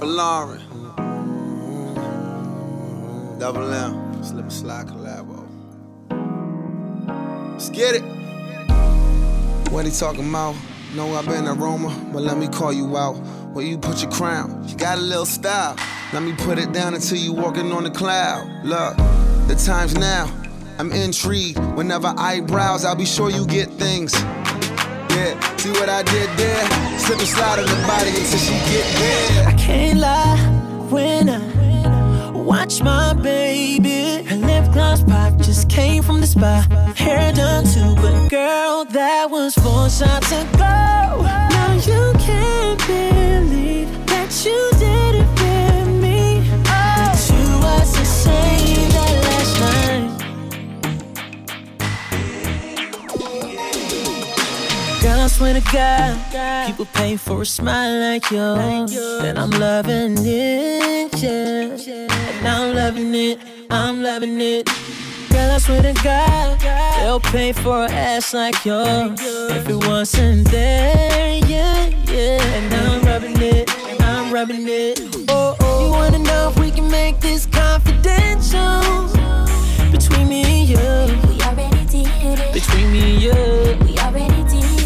Lauren. Mm-hmm. Double M. Slip and slide collabo. Let's get it. What he talking about? Know I've been aroma, but let me call you out. Where you put your crown? You got a little style. Let me put it down until you walking on the cloud. Look, the time's now. I'm intrigued. Whenever I browse, I'll be sure you get things. See what I did there? Slip and slide on the body until she get there. I can't lie when I watch my baby. Her lip gloss pop just came from the spa. Hair done too, but girl, that was four shots ago. Now you can't believe that you I swear to God, people pay for a smile like yours. And I'm loving it, yeah. And I'm loving it, I'm loving it. Girl, I swear to God, they'll pay for an ass like yours. If it wasn't there, yeah, yeah. And I'm rubbing it, I'm rubbing it. Oh, oh. You wanna know if we can make this confidential? Between me and you. We already did it. Between me and you. We already did it.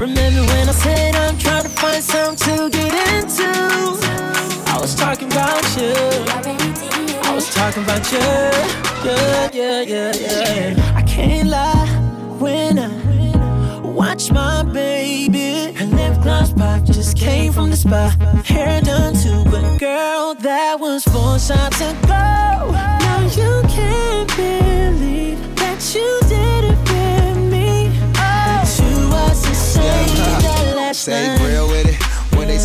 Remember when I said I'm trying to find something to get into? I was talking about you. I was talking about you. Yeah, yeah, yeah, yeah. I can't lie when I watch my baby. Her lip gloss pop just came from the spa. Hair done too, but girl, that was four shots ago. Now you can't believe that you did it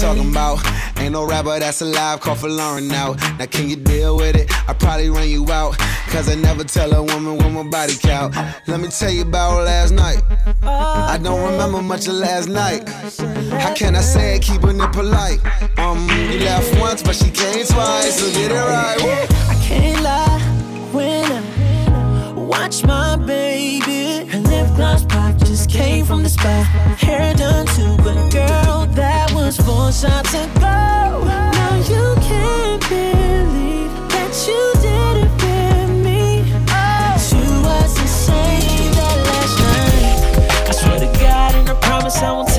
talking about? Ain't no rapper that's alive, call for Lauren now. Now can you deal with it? I probably run you out. Cause I never tell a woman what my body count. Let me tell you about last night. I don't remember much of last night. How can I say it, keeping it polite? Um, you left once, but she came twice, so get it right. Woo. I can't lie when I watch my baby. Her lip gloss pop just came from the spa. Hair done too, but girl, that was four shots ago. Now you can't believe that you did it with me. But you was the same that last night. I swear to God, and I promise I won't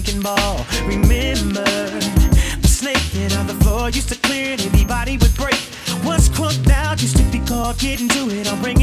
thinking ball. Remember, the snake and on the floor used to clear and anybody would break. Once crunked out, used to be called getting to it. I'll bring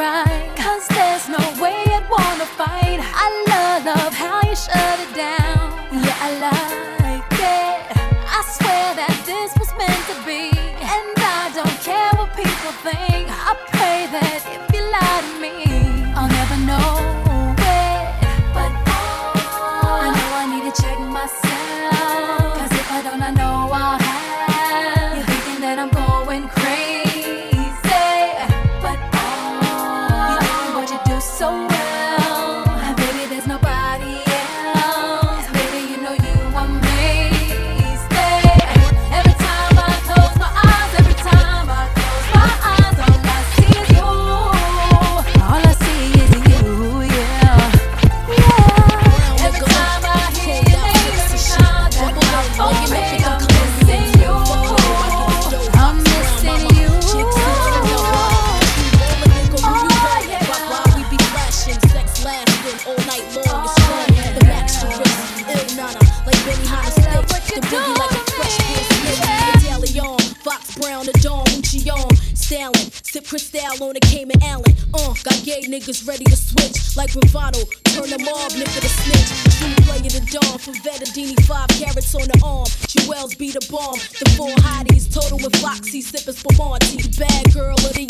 right. Five carats on the arm. Jewels be the bomb. The four hotties, total with Foxy, sipping Spumante. Bad girl of the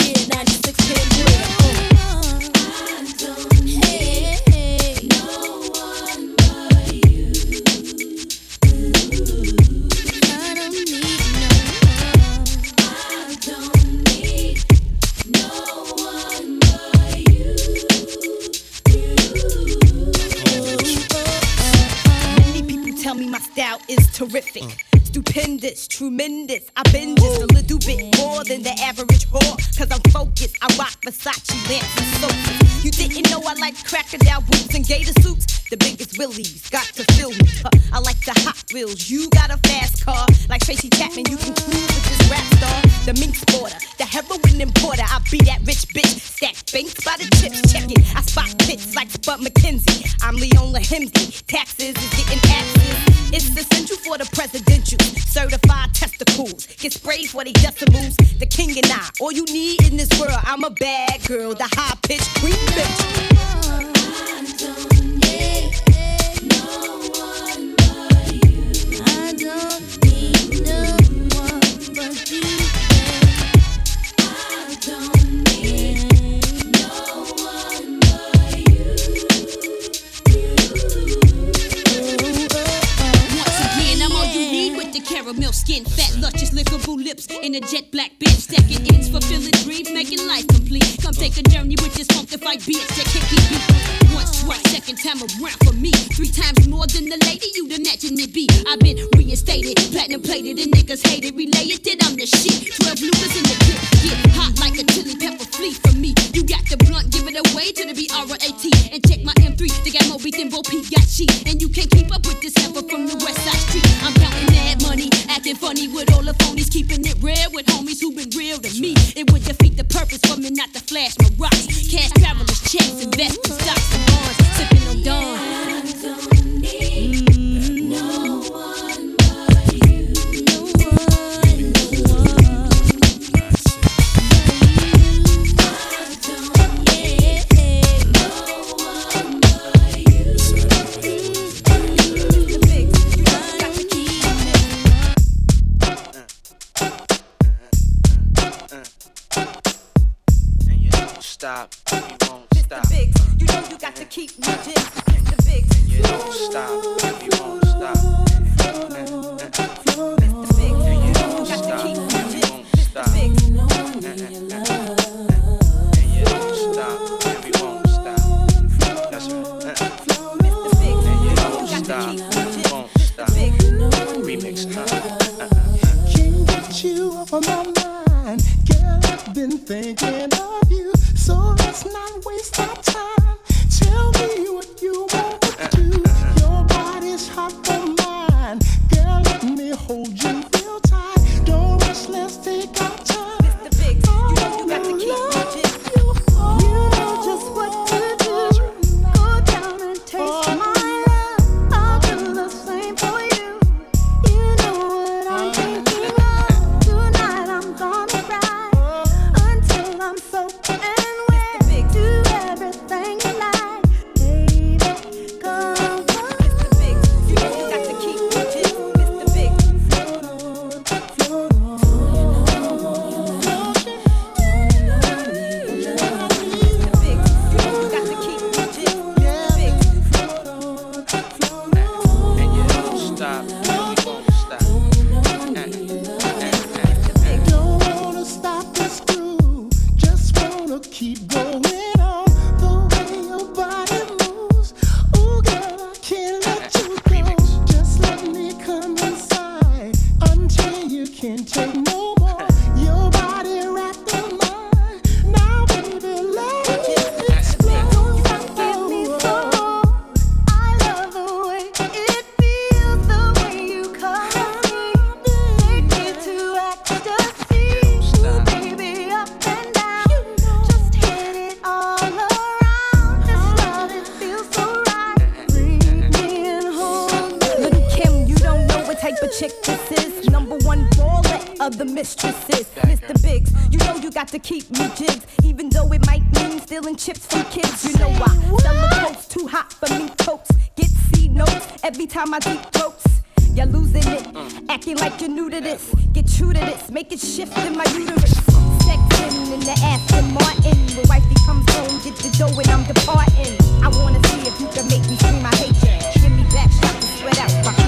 Wheels. You got a fast car. Like Tracy Chapman, you can cruise with this rap star. The mink sporter, the heroin importer. I be that rich bitch. Stack banks by the chips. Check it. I spot pits like Spud MacKenzie. I'm Leona Helmsley. Taxes is getting taxes. It's essential for the presidential. Certified testicles. Get sprayed for they decimals. The king and I. All you need in this world. I'm a bad girl. The high pitched queen bitch. Come take a journey with this funkified bitch that can't be Once, second time around for me. Three times more than the lady you'd imagine it be. I've been reinstated, platinum plated, and niggas hate it. That I'm the shit. Twelve loopers in the clip, get hot like a chili pepper flea from me. You got the blunt, give it away to the B-R-A-T. And check my M3, they got Moby Thimble P got cheat. And you can't keep up with this heifer from the West Side Street. I'm counting that money, acting funny with all the phonies, keeping it real with homies who been real to me. It would defeat the purpose for me not to flash my rocks. Cash travelers, checks, investment stocks chips for kids. You know why? sell the coats too hot for me coats. Get C notes every time I deep throats. You're losing it, acting like you're new to this. Get true to this, make it shift in my uterus. Sexing in the Aston Martin. When wifey comes home, get the dough and I'm departing. I wanna see if you can make me scream. I hate you. Give me back, shot to sweat out.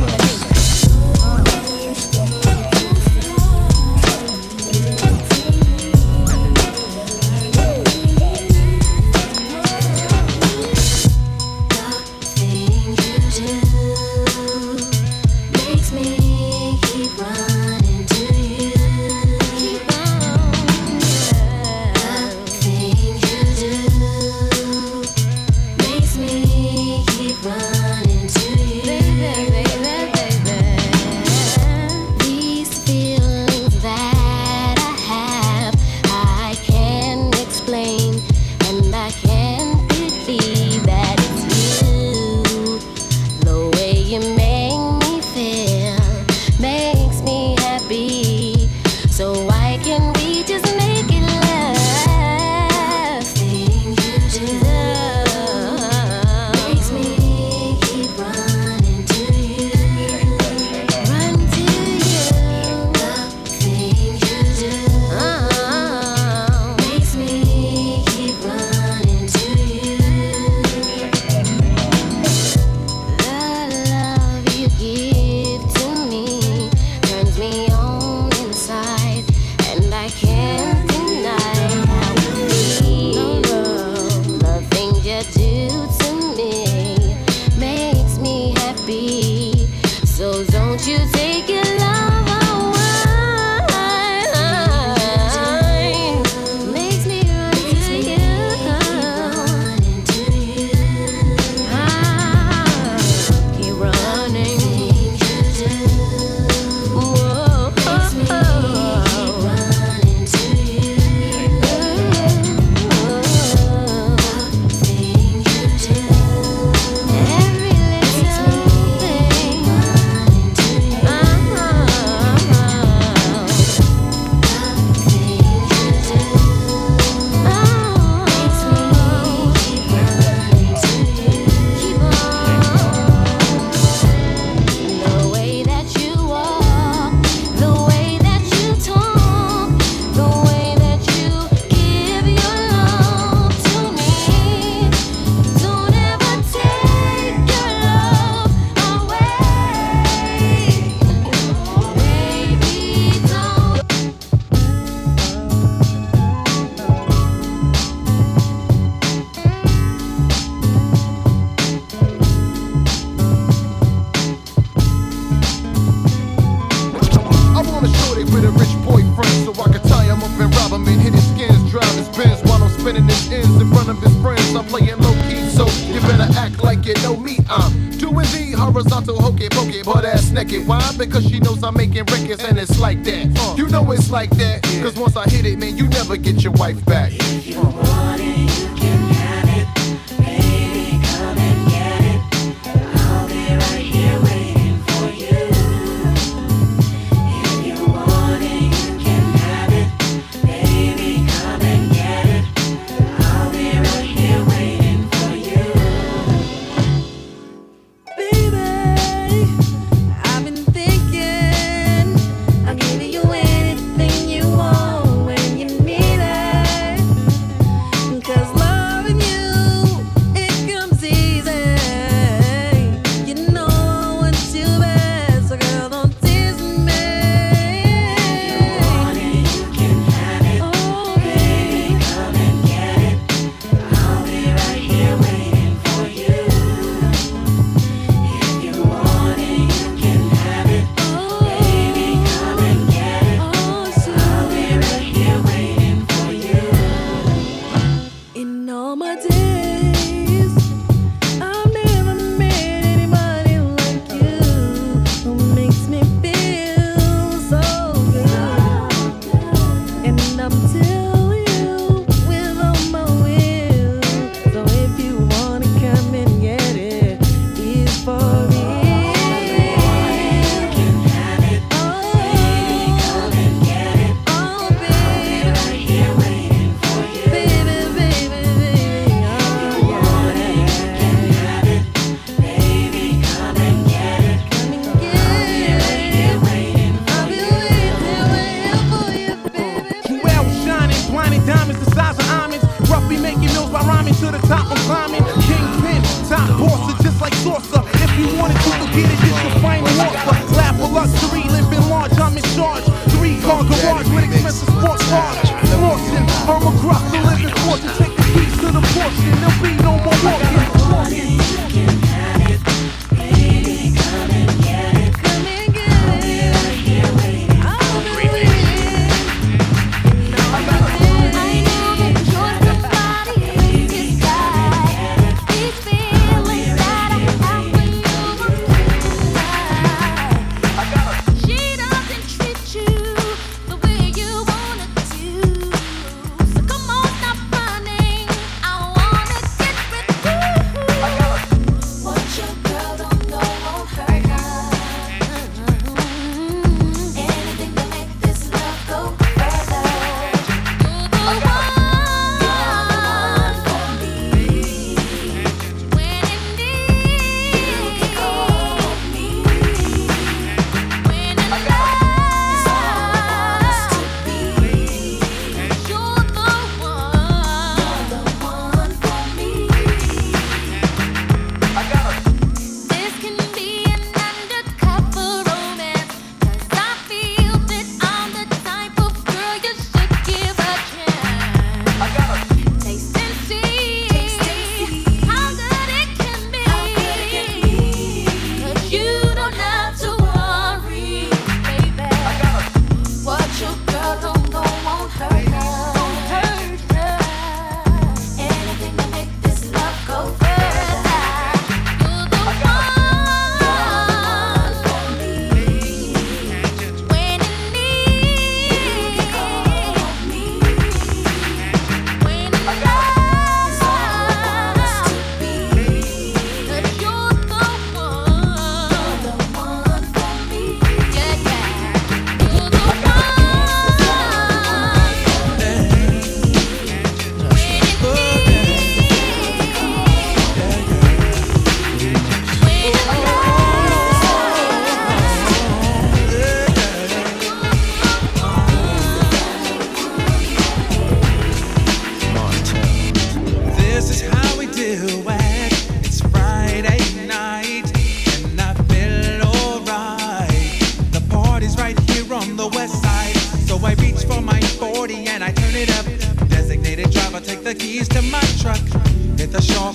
Olympus friends I'm playing low key, so you better act like you know me. I'm doing the horizontal hokey pokey, butt ass naked. Why? Because she knows I'm making records and it's like that. You know it's like that, cause once I hit it, man, you never get your wife back. If you want it,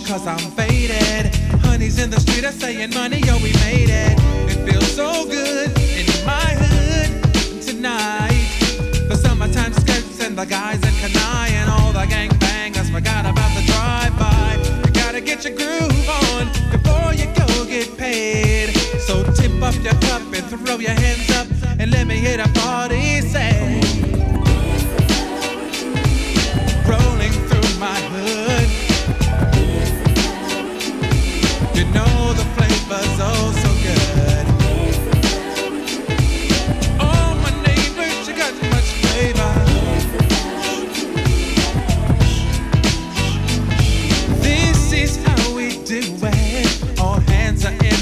cause I'm faded. Honey's in the street, are saying money, yo, we made it. It feels so good in my hood tonight. The summertime skirts and the guys in Kani and all the gangbangers forgot about the drive-by. You gotta get your groove on before you go get paid. So tip up your cup and throw your hands up and let me hear the party say.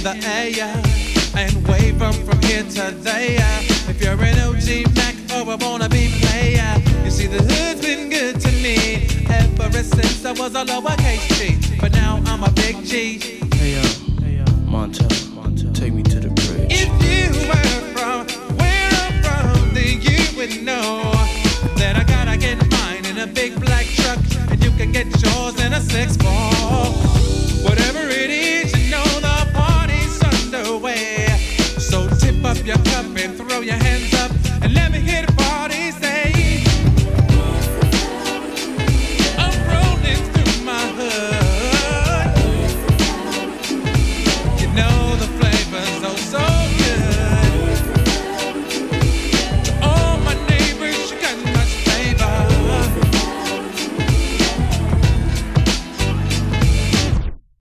The air and wave 'em from here to there. If you're an OG Mac or wanna be a wannabe player, you see the hood's been good to me ever since I was a lowercase G. But now I'm a big G. Hey yo, hey yo, Montell, Montell, take me to the bridge. If you were from where I'm from, then you would know that I gotta get mine in a big black truck, and you can get yours in a six. Whatever